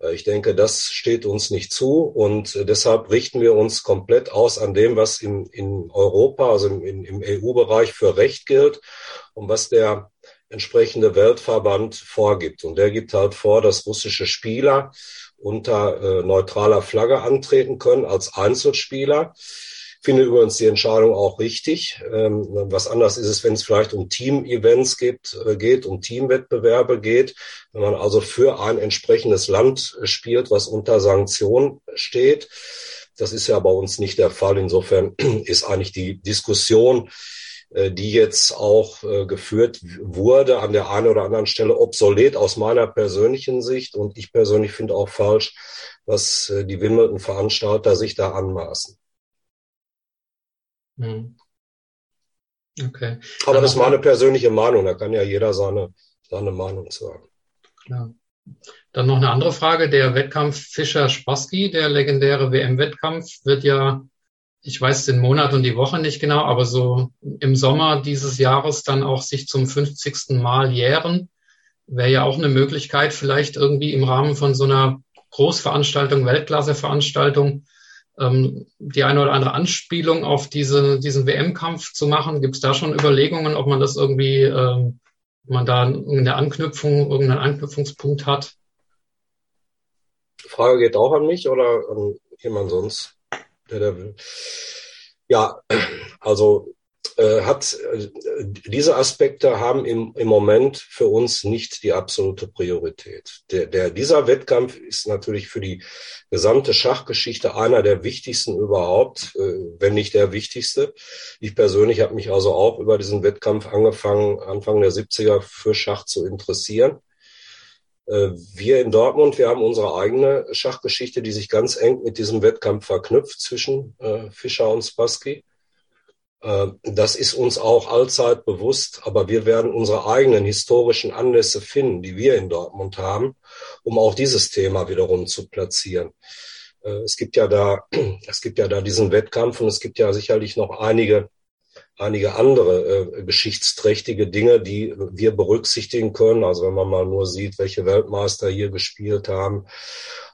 Äh, ich denke, das steht uns nicht zu und äh, deshalb richten wir uns komplett aus an dem, was in, in Europa, also im, im EU-Bereich für Recht gilt und was der entsprechende Weltverband vorgibt. Und der gibt halt vor, dass russische Spieler unter äh, neutraler Flagge antreten können als Einzelspieler finde übrigens die Entscheidung auch richtig. Ähm, was anders ist es, wenn es vielleicht um Team-Events geht, äh, geht, um Teamwettbewerbe geht. Wenn man also für ein entsprechendes Land spielt, was unter Sanktion steht. Das ist ja bei uns nicht der Fall. Insofern ist eigentlich die Diskussion äh, die jetzt auch äh, geführt wurde, an der einen oder anderen Stelle obsolet aus meiner persönlichen Sicht. Und ich persönlich finde auch falsch, was äh, die Wimbledon-Veranstalter sich da anmaßen. Hm. Okay. Aber Dann das ist meine persönliche Meinung. Da kann ja jeder seine, seine Meinung sagen. Klar. Dann noch eine andere Frage. Der Wettkampf Fischer-Spassky, der legendäre WM-Wettkampf, wird ja ich weiß den Monat und die Woche nicht genau, aber so im Sommer dieses Jahres dann auch sich zum 50. Mal jähren, wäre ja auch eine Möglichkeit, vielleicht irgendwie im Rahmen von so einer Großveranstaltung, Weltklasseveranstaltung, ähm, die eine oder andere Anspielung auf diese, diesen WM-Kampf zu machen. Gibt es da schon Überlegungen, ob man das irgendwie, ähm, man da eine Anknüpfung, irgendeinen Anknüpfungspunkt hat? Die Frage geht auch an mich oder an jemand sonst? der da will. Ja, also hat äh, diese Aspekte haben im, im Moment für uns nicht die absolute Priorität. Der, der, dieser Wettkampf ist natürlich für die gesamte Schachgeschichte einer der wichtigsten überhaupt, äh, wenn nicht der wichtigste. Ich persönlich habe mich also auch über diesen Wettkampf angefangen, Anfang der 70er für Schach zu interessieren. Äh, wir in Dortmund, wir haben unsere eigene Schachgeschichte, die sich ganz eng mit diesem Wettkampf verknüpft zwischen äh, Fischer und Spassky. Äh, das ist uns auch allzeit bewusst, aber wir werden unsere eigenen historischen Anlässe finden, die wir in Dortmund haben, um auch dieses Thema wiederum zu platzieren. Äh, es gibt ja da, es gibt ja da diesen Wettkampf und es gibt ja sicherlich noch einige einige andere äh, geschichtsträchtige Dinge, die wir berücksichtigen können. Also wenn man mal nur sieht, welche Weltmeister hier gespielt haben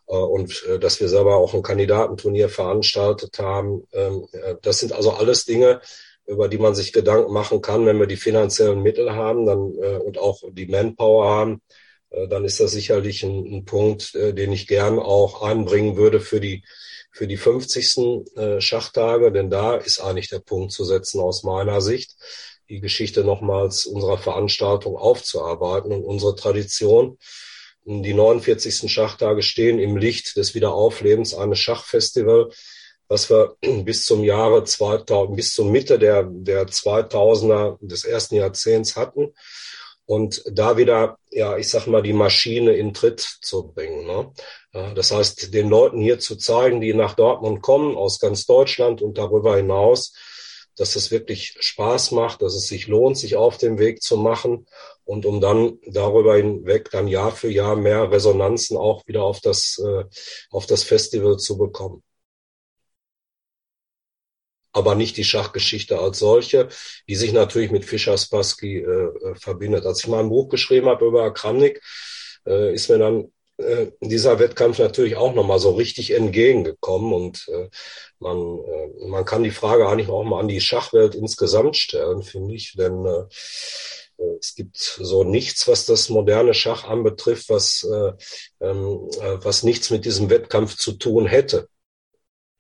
äh, und äh, dass wir selber auch ein Kandidatenturnier veranstaltet haben. Ähm, äh, das sind also alles Dinge, über die man sich Gedanken machen kann, wenn wir die finanziellen Mittel haben dann, äh, und auch die Manpower haben. Äh, dann ist das sicherlich ein, ein Punkt, äh, den ich gern auch einbringen würde für die für die 50. Äh, Schachtage, denn da ist eigentlich der Punkt zu setzen aus meiner Sicht, die Geschichte nochmals unserer Veranstaltung aufzuarbeiten und unsere Tradition. Die 49. Schachtage stehen im Licht des Wiederauflebens eines Schachfestival, was wir bis zum Jahre 2000, bis zur Mitte der, der 2000er des ersten Jahrzehnts hatten und da wieder, ja, ich sag mal, die Maschine in Tritt zu bringen. Ne? Das heißt, den Leuten hier zu zeigen, die nach Dortmund kommen, aus ganz Deutschland und darüber hinaus, dass es wirklich Spaß macht, dass es sich lohnt, sich auf den Weg zu machen und um dann darüber hinweg dann Jahr für Jahr mehr Resonanzen auch wieder auf das, äh, auf das Festival zu bekommen aber nicht die Schachgeschichte als solche, die sich natürlich mit Fischer Spassky äh, äh, verbindet. Als ich mal ein Buch geschrieben habe über Kramnik, äh, ist mir dann äh, dieser Wettkampf natürlich auch nochmal so richtig entgegengekommen und äh, man, äh, man kann die Frage eigentlich auch mal an die Schachwelt insgesamt stellen, finde ich, denn äh, äh, es gibt so nichts, was das moderne Schach anbetrifft, was, äh, ähm, äh, was nichts mit diesem Wettkampf zu tun hätte.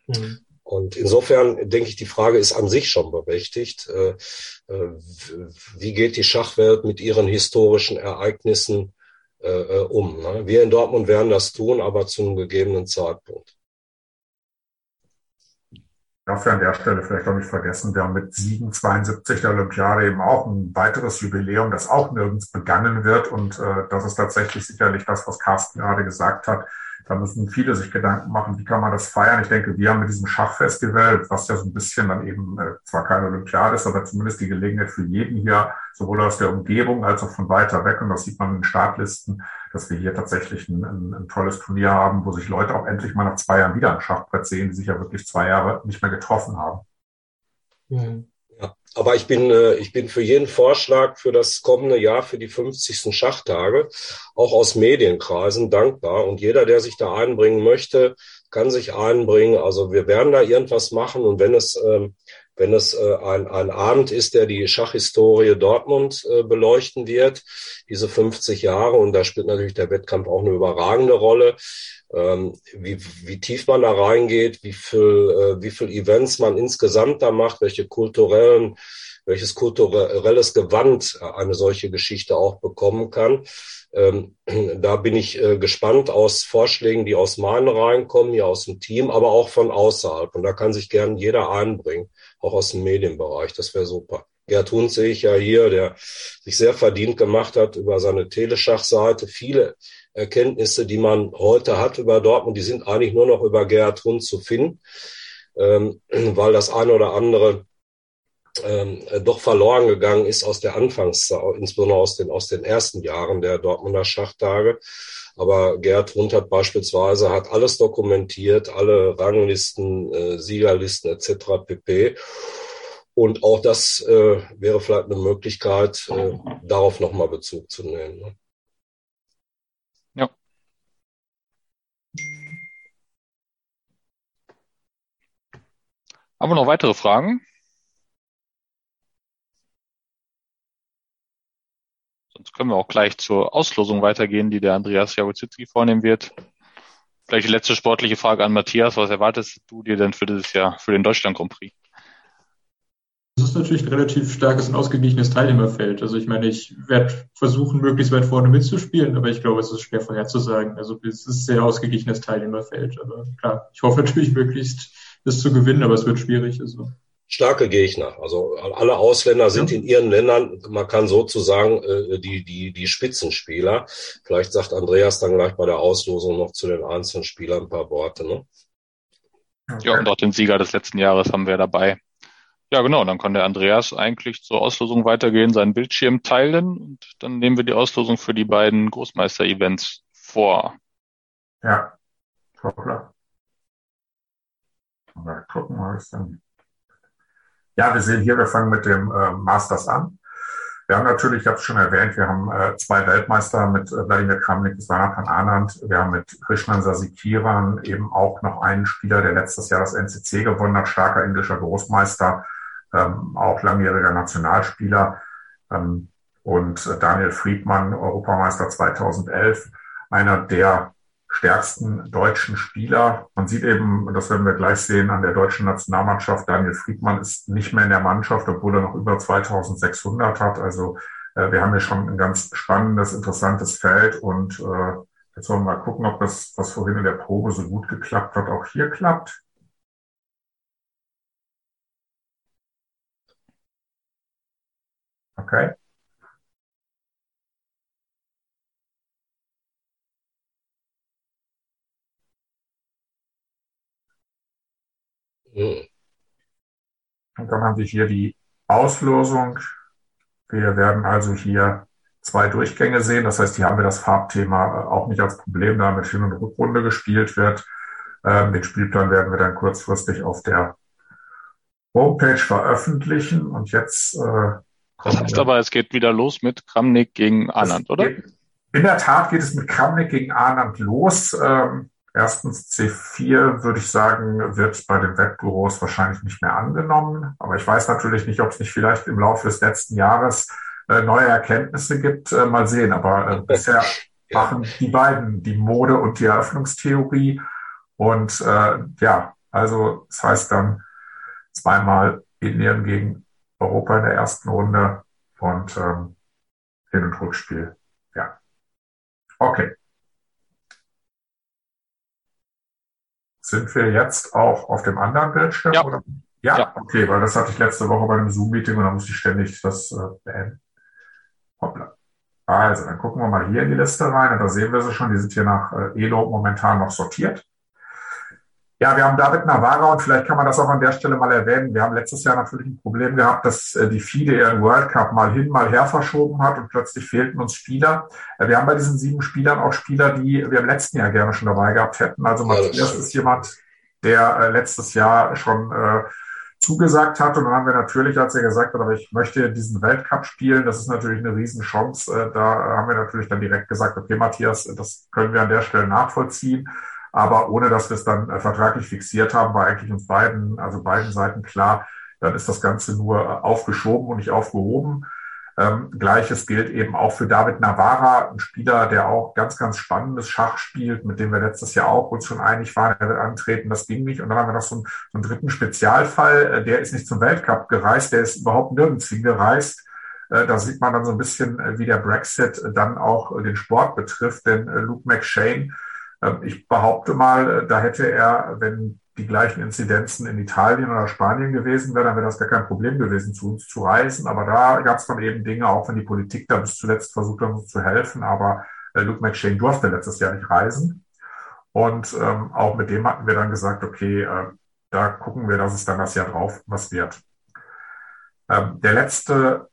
Mhm. Und insofern denke ich, die Frage ist an sich schon berechtigt. Äh, äh, wie geht die Schachwelt mit ihren historischen Ereignissen äh, um? Ne? Wir in Dortmund werden das tun, aber zu einem gegebenen Zeitpunkt. darf ja an der Stelle vielleicht auch nicht vergessen, wir haben mit Siegen 72 der Olympiade eben auch ein weiteres Jubiläum, das auch nirgends begangen wird. Und das ist tatsächlich sicherlich das, was Carsten gerade gesagt hat. Da müssen viele sich Gedanken machen, wie kann man das feiern. Ich denke, wir haben mit diesem Schachfestival, was ja so ein bisschen dann eben äh, zwar keine Olympiade ist, aber zumindest die Gelegenheit für jeden hier, sowohl aus der Umgebung als auch von weiter weg, und das sieht man in den Startlisten, dass wir hier tatsächlich ein, ein, ein tolles Turnier haben, wo sich Leute auch endlich mal nach zwei Jahren wieder am Schachbrett sehen, die sich ja wirklich zwei Jahre nicht mehr getroffen haben. Mhm. Aber ich bin, äh, ich bin für jeden Vorschlag für das kommende Jahr, für die 50. Schachtage, auch aus Medienkreisen dankbar. Und jeder, der sich da einbringen möchte, kann sich einbringen. Also wir werden da irgendwas machen. Und wenn es, ähm, wenn es äh, ein, ein Abend ist, der die Schachhistorie Dortmund äh, beleuchten wird, diese 50 Jahre, und da spielt natürlich der Wettkampf auch eine überragende Rolle, ähm, wie, wie tief man da reingeht, wie viel, äh, wie viel Events man insgesamt da macht, welche kulturellen, welches kulturelles Gewand eine solche Geschichte auch bekommen kann. Ähm, da bin ich äh, gespannt aus Vorschlägen, die aus meinen Reihen kommen, hier aus dem Team, aber auch von außerhalb. Und da kann sich gern jeder einbringen, auch aus dem Medienbereich. Das wäre super. Gerd Hund sehe ich ja hier, der sich sehr verdient gemacht hat über seine Teleschachseite. Viele Erkenntnisse, die man heute hat über Dortmund, die sind eigentlich nur noch über Gerhard Hund zu finden, ähm, weil das eine oder andere ähm, doch verloren gegangen ist aus der Anfangszeit, insbesondere aus den, aus den ersten Jahren der Dortmunder Schachtage. Aber Gerd Hund hat beispielsweise hat alles dokumentiert, alle Ranglisten, äh, Siegerlisten etc. pp. Und auch das äh, wäre vielleicht eine Möglichkeit, äh, darauf nochmal Bezug zu nehmen. Ne? Ja. Haben wir noch weitere Fragen? Können wir auch gleich zur Auslosung weitergehen, die der Andreas Jagozitzki vornehmen wird. Vielleicht die letzte sportliche Frage an Matthias. Was erwartest du dir denn für dieses Jahr, für den Deutschland Grand Prix? Das ist natürlich ein relativ starkes und ausgeglichenes Teilnehmerfeld. Also ich meine, ich werde versuchen, möglichst weit vorne mitzuspielen, aber ich glaube, es ist schwer vorherzusagen. Also es ist ein sehr ausgeglichenes Teilnehmerfeld. Aber klar, ich hoffe natürlich möglichst, das zu gewinnen, aber es wird schwierig. Also starke Gegner. Also alle Ausländer sind ja. in ihren Ländern, man kann sozusagen äh, die, die, die Spitzenspieler. Vielleicht sagt Andreas dann gleich bei der Auslosung noch zu den einzelnen Spielern ein paar Worte. Ne? Ja, und auch den Sieger des letzten Jahres haben wir dabei. Ja, genau. Dann kann der Andreas eigentlich zur Auslosung weitergehen, seinen Bildschirm teilen und dann nehmen wir die Auslosung für die beiden Großmeister-Events vor. Ja, hoppla. Mal gucken, was dann ja, wir sehen hier, wir fangen mit dem äh, Masters an. Wir haben natürlich, ich habe es schon erwähnt, wir haben äh, zwei Weltmeister mit äh, Wladimir Kramnik, Svanatan Anand. Wir haben mit Krishnan Sasikiran eben auch noch einen Spieler, der letztes Jahr das NCC gewonnen hat, starker englischer Großmeister, ähm, auch langjähriger Nationalspieler. Ähm, und Daniel Friedmann, Europameister 2011, einer der stärksten deutschen Spieler. Man sieht eben, das werden wir gleich sehen, an der deutschen Nationalmannschaft, Daniel Friedmann ist nicht mehr in der Mannschaft, obwohl er noch über 2600 hat. Also äh, wir haben hier schon ein ganz spannendes, interessantes Feld und äh, jetzt wollen wir mal gucken, ob das, was vorhin in der Probe so gut geklappt hat, auch hier klappt. Okay. Und dann haben wir hier die Auslosung. Wir werden also hier zwei Durchgänge sehen. Das heißt, hier haben wir das Farbthema auch nicht als Problem, da mit Hin- und Rückrunde gespielt wird. Ähm, den Spielplan werden wir dann kurzfristig auf der Homepage veröffentlichen. Und jetzt. Äh, das heißt aber, es geht wieder los mit Kramnik gegen Anand, oder? in der Tat geht es mit Kramnik gegen Anand los. Ähm, Erstens C4 würde ich sagen, wird bei den Webbüros wahrscheinlich nicht mehr angenommen. Aber ich weiß natürlich nicht, ob es nicht vielleicht im Laufe des letzten Jahres äh, neue Erkenntnisse gibt. Äh, mal sehen. Aber äh, bisher machen die beiden die Mode und die Eröffnungstheorie. Und äh, ja, also das heißt dann zweimal Indien gegen Europa in der ersten Runde und ähm, Hin- und Rückspiel. Ja. Okay. Sind wir jetzt auch auf dem anderen Bildschirm? Ja. Oder? Ja? ja, okay, weil das hatte ich letzte Woche bei einem Zoom-Meeting und da musste ich ständig das äh, beenden. Hoppla. Also, dann gucken wir mal hier in die Liste rein und da sehen wir sie schon, die sind hier nach äh, ELO momentan noch sortiert. Ja, wir haben David Navarra und vielleicht kann man das auch an der Stelle mal erwähnen. Wir haben letztes Jahr natürlich ein Problem gehabt, dass äh, die FIDE ihren World Cup mal hin, mal her verschoben hat und plötzlich fehlten uns Spieler. Äh, wir haben bei diesen sieben Spielern auch Spieler, die wir im letzten Jahr gerne schon dabei gehabt hätten. Also Matthias ist jemand, der äh, letztes Jahr schon äh, zugesagt hat. Und dann haben wir natürlich, als er gesagt hat, aber ich möchte diesen Weltcup spielen, das ist natürlich eine Riesenchance. Da haben wir natürlich dann direkt gesagt, okay, Matthias, das können wir an der Stelle nachvollziehen. Aber ohne dass wir es dann äh, vertraglich fixiert haben, war eigentlich uns beiden, also beiden Seiten klar, dann ist das Ganze nur äh, aufgeschoben und nicht aufgehoben. Ähm, Gleiches gilt eben auch für David Navarra, ein Spieler, der auch ganz, ganz spannendes Schach spielt, mit dem wir letztes Jahr auch uns schon einig waren, er wird antreten, das ging nicht. Und dann haben wir noch so einen, so einen dritten Spezialfall, äh, der ist nicht zum Weltcup gereist, der ist überhaupt nirgends hingereist. Äh, da sieht man dann so ein bisschen, äh, wie der Brexit dann auch den Sport betrifft, denn Luke McShane ich behaupte mal, äh, da hätte er, wenn die gleichen Inzidenzen in Italien oder Spanien gewesen wären, dann wäre das gar kein Problem gewesen, zu uns zu reisen. Aber da gab es dann eben Dinge, auch wenn die Politik da bis zuletzt versucht hat, uns zu helfen. Aber äh, Luke McShane durfte letztes Jahr nicht reisen. Und ähm, auch mit dem hatten wir dann gesagt, okay, äh, da gucken wir, dass es dann das Jahr drauf was wird. Ähm, der letzte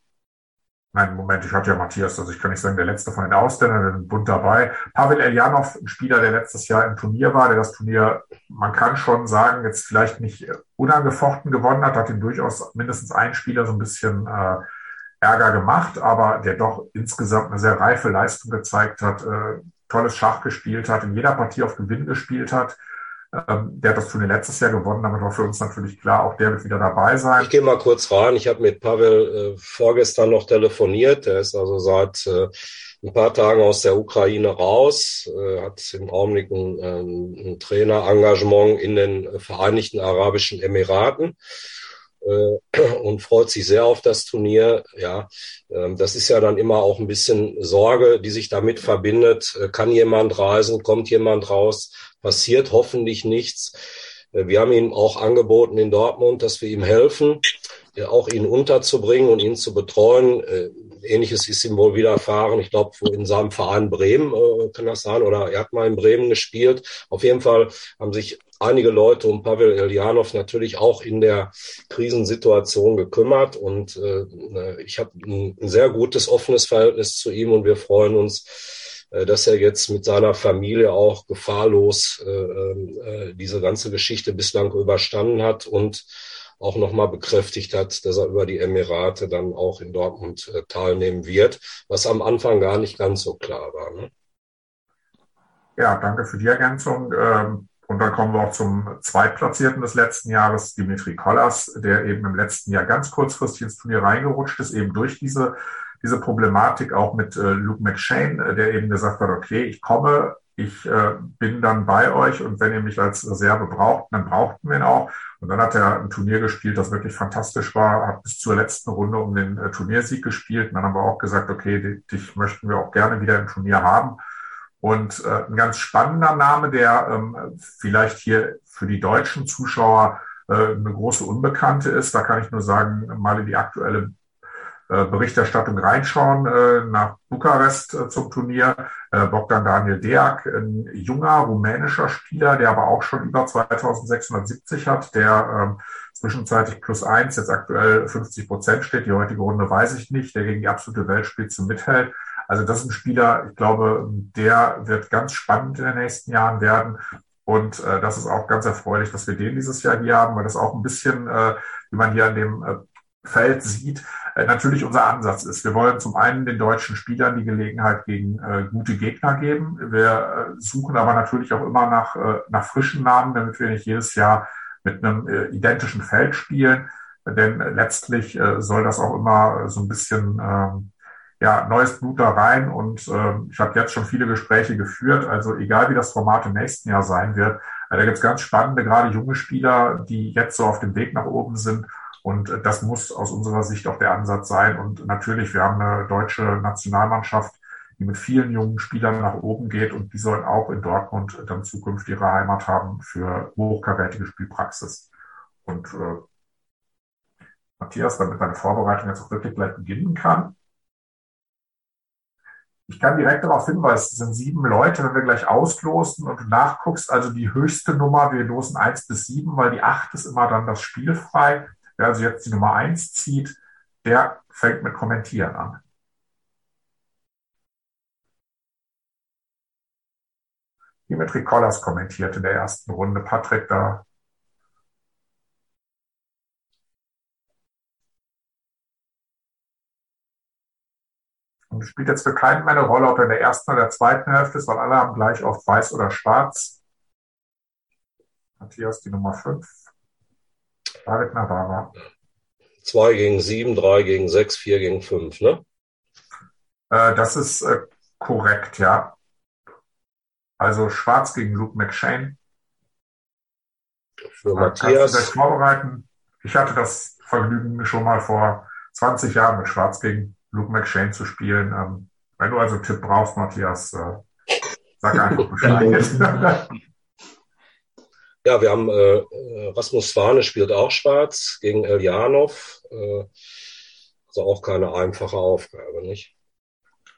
Nein, Moment, ich hatte ja Matthias, also ich kann nicht sagen, der letzte von den Ausländern, der bunt dabei. Pavel Eljanov, ein Spieler, der letztes Jahr im Turnier war, der das Turnier, man kann schon sagen, jetzt vielleicht nicht unangefochten gewonnen hat, hat ihn durchaus mindestens ein Spieler so ein bisschen äh, Ärger gemacht, aber der doch insgesamt eine sehr reife Leistung gezeigt hat, äh, tolles Schach gespielt hat, in jeder Partie auf Gewinn gespielt hat. Ähm, der hat das Turnier letztes Jahr gewonnen, damit war für uns natürlich klar, auch der wird wieder dabei sein. Ich gehe mal kurz rein. Ich habe mit Pavel äh, vorgestern noch telefoniert. Der ist also seit äh, ein paar Tagen aus der Ukraine raus, äh, hat im Augenblick ein, ein Trainerengagement in den Vereinigten Arabischen Emiraten äh, und freut sich sehr auf das Turnier. Ja, ähm, das ist ja dann immer auch ein bisschen Sorge, die sich damit verbindet. Äh, kann jemand reisen? Kommt jemand raus? passiert hoffentlich nichts. Äh, wir haben ihm auch angeboten in Dortmund, dass wir ihm helfen, auch ihn unterzubringen und ihn zu betreuen. Äh, Ähnliches ist ihm wohl widerfahren. Ich glaube, in seinem Verein Bremen äh, kann das sein, oder er hat mal in Bremen gespielt. Auf jeden Fall haben sich einige Leute um Pavel Eljanov natürlich auch in der Krisensituation gekümmert. Und äh, ich habe ein, sehr gutes, offenes Verhältnis zu ihm und wir freuen uns, äh, dass er jetzt mit seiner Familie auch gefahrlos äh, äh, diese ganze Geschichte bislang überstanden hat und auch nochmal bekräftigt hat, dass er über die Emirate dann auch in Dortmund äh, teilnehmen wird, was am Anfang gar nicht ganz so klar war. Ne? Ja, danke für die Ergänzung. Ähm, und dann kommen wir auch zum Zweitplatzierten des letzten Jahres, Dimitri Kollas, der eben im letzten Jahr ganz kurzfristig ins Turnier reingerutscht ist, eben durch diese diese Problematik auch mit äh, Luke McShane, äh, der eben gesagt hat, okay, ich komme, ich äh, bin dann bei euch und wenn ihr mich als Reserve braucht, dann brauchten wir ihn auch. Und dann hat er ein Turnier gespielt, das wirklich fantastisch war, hat bis zur letzten Runde um den äh, Turniersieg gespielt. Und dann haben wir auch gesagt, okay, dich möchten wir auch gerne wieder im Turnier haben. Und äh, ein ganz spannender Name, der ähm, vielleicht hier für die deutschen Zuschauer äh, eine große Unbekannte ist, da kann ich nur sagen, mal in die aktuelle äh, Berichterstattung reinschauen äh, nach Bukarest äh, zum Turnier. Bogdan Daniel Deak, ein junger rumänischer Spieler, der aber auch schon über 2670 hat, der ähm, zwischenzeitlich plus eins, jetzt aktuell 50 Prozent steht. Die heutige Runde weiß ich nicht, der gegen die absolute Weltspitze mithält. Also das ist ein Spieler, ich glaube, der wird ganz spannend in den nächsten Jahren werden. Und äh, das ist auch ganz erfreulich, dass wir den dieses Jahr hier haben, weil das auch ein bisschen, äh, wie man hier an dem äh, Feld sieht, äh, natürlich unser Ansatz ist. Wir wollen zum einen den deutschen Spielern die Gelegenheit gegen äh, gute Gegner geben. Wir äh, suchen aber natürlich auch immer nach, äh, nach frischen Namen, damit wir nicht jedes Jahr mit einem äh, identischen Feld spielen. Denn letztlich äh, soll das auch immer so ein bisschen ähm, ja, neues Blut da rein. Und äh, ich habe jetzt schon viele Gespräche geführt. Also egal wie das Format im nächsten Jahr sein wird, äh, da gibt es ganz spannende, gerade junge Spieler, die jetzt so auf dem Weg nach oben sind und das muss aus unserer Sicht auch der Ansatz sein. Und natürlich, wir haben eine deutsche Nationalmannschaft, die mit vielen jungen Spielern nach oben geht und die sollen auch in Dortmund dann zukünftig ihre Heimat haben für hochkarätige Spielpraxis. Und äh, Matthias, damit deine Vorbereitung jetzt auch wirklich gleich beginnen kann. Ich kann direkt darauf hinweisen, es sind sieben Leute, wenn wir gleich auslosen und du nachguckst, also die höchste Nummer, wir losen eins bis sieben, weil die acht ist immer dann das Spielfrei. Wer also jetzt die Nummer eins zieht, der fängt mit Kommentieren an. Dimitri Kollas kommentiert in der ersten Runde. Patrick, da Und spielt jetzt für keinen mehr eine Rolle, ob er in der ersten oder der zweiten Hälfte ist, weil alle haben gleich oft weiß oder schwarz. Matthias, die Nummer 5. David Navarra. 2 gegen 7, 3 gegen 6, 4 gegen 5, ne? Äh, das ist äh, korrekt, ja. Also Schwarz gegen Luke McShane. Für äh, Matthias. Kannst du vorbereiten? Ich hatte das Vergnügen schon mal vor 20 Jahren mit Schwarz gegen Luke McShane zu spielen. Ähm, wenn du also einen Tipp brauchst, Matthias, äh, sag einfach Bescheid. Ja, wir haben äh, Rasmus Swane spielt auch schwarz gegen Eljanov. Äh, also auch keine einfache Aufgabe, nicht?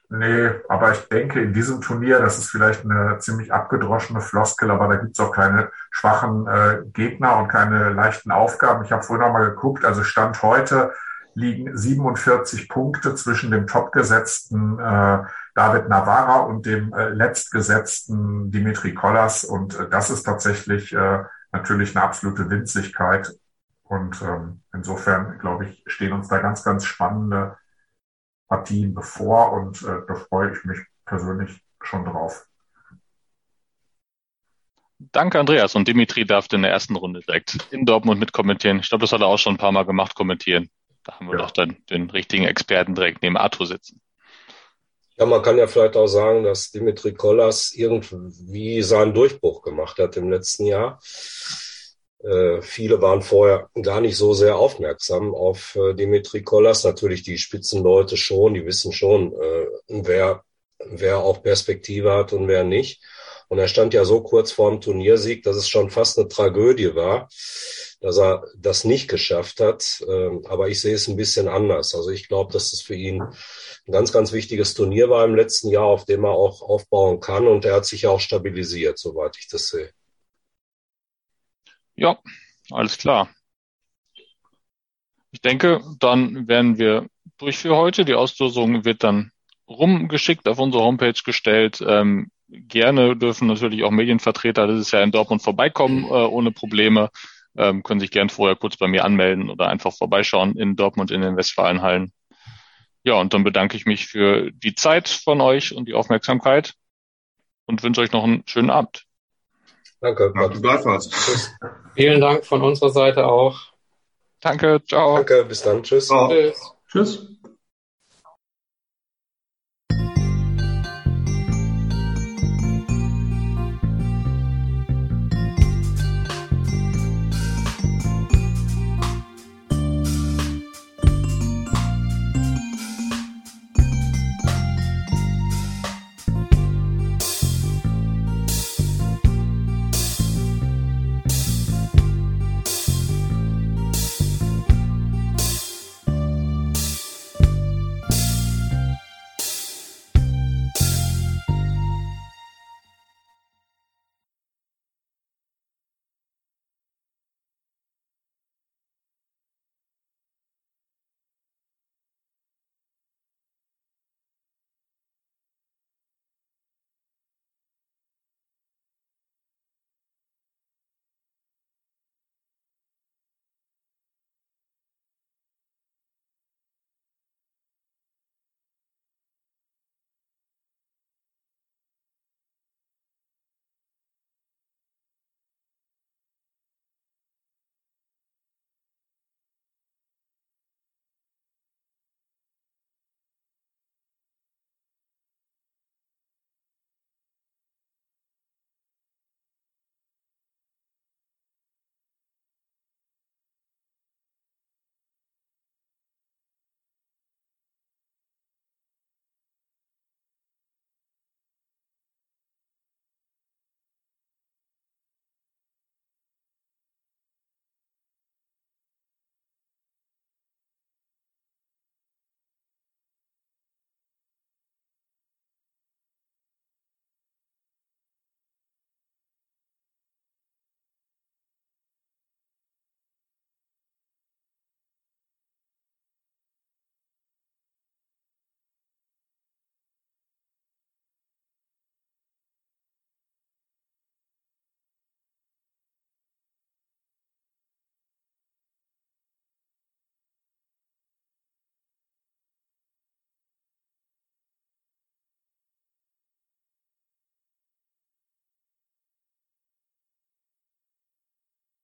Nee, aber ich denke, in diesem Turnier, das ist vielleicht eine ziemlich abgedroschene Floskel, aber da gibt's auch keine schwachen äh, Gegner und keine leichten Aufgaben. Ich habe vorhin noch mal geguckt, also Stand heute liegen 47 Punkte zwischen dem topgesetzten äh, David Navarra und dem äh, letztgesetzten Dimitri Kollas. Und äh, das ist tatsächlich äh, natürlich eine absolute Winzigkeit. Und ähm, insofern, glaube ich, stehen uns da ganz, ganz spannende Partien bevor und äh, da freue ich mich persönlich schon drauf. Danke, Andreas. Und Dimitri darf in der ersten Runde direkt in Dortmund mitkommentieren. Ich glaube, das hat er auch schon ein paar Mal gemacht, kommentieren. Da haben wir ja. doch dann den richtigen Experten direkt neben Arthur sitzen. Ja, man kann ja vielleicht auch sagen, dass Dimitri Kollas irgendwie seinen Durchbruch gemacht hat im letzten Jahr. Äh, viele waren vorher gar nicht so sehr aufmerksam auf äh, Dimitri Kollas. Natürlich die Spitzenleute schon, die wissen schon, äh, wer, wer auch Perspektive hat und wer nicht. Und er stand ja so kurz vor dem Turniersieg, dass es schon fast eine Tragödie war, dass er das nicht geschafft hat. Ähm, aber ich sehe es ein bisschen anders. Also ich glaube, dass es für ihn ein ganz, ganz wichtiges Turnier war im letzten Jahr, auf dem er auch aufbauen kann. Und er hat sich ja auch stabilisiert, soweit ich das sehe. Ja, alles klar. Ich denke, dann werden wir durch für heute. Die Auslosung wird dann rumgeschickt auf unsere Homepage gestellt. Ähm, gerne dürfen natürlich auch Medienvertreter, das ist ja in Dortmund vorbeikommen, äh, ohne Probleme. Ähm, können sich gern vorher kurz bei mir anmelden oder einfach vorbeischauen in Dortmund in den Westfalenhallen. Ja, und dann bedanke ich mich für die Zeit von euch und die Aufmerksamkeit und wünsche euch noch einen schönen Abend. Danke. Danke gleichfalls. Vielen Dank von unserer Seite auch. Danke, ciao. Danke, bis dann. Tschüss. Ciao. Tschüss. Tschüss.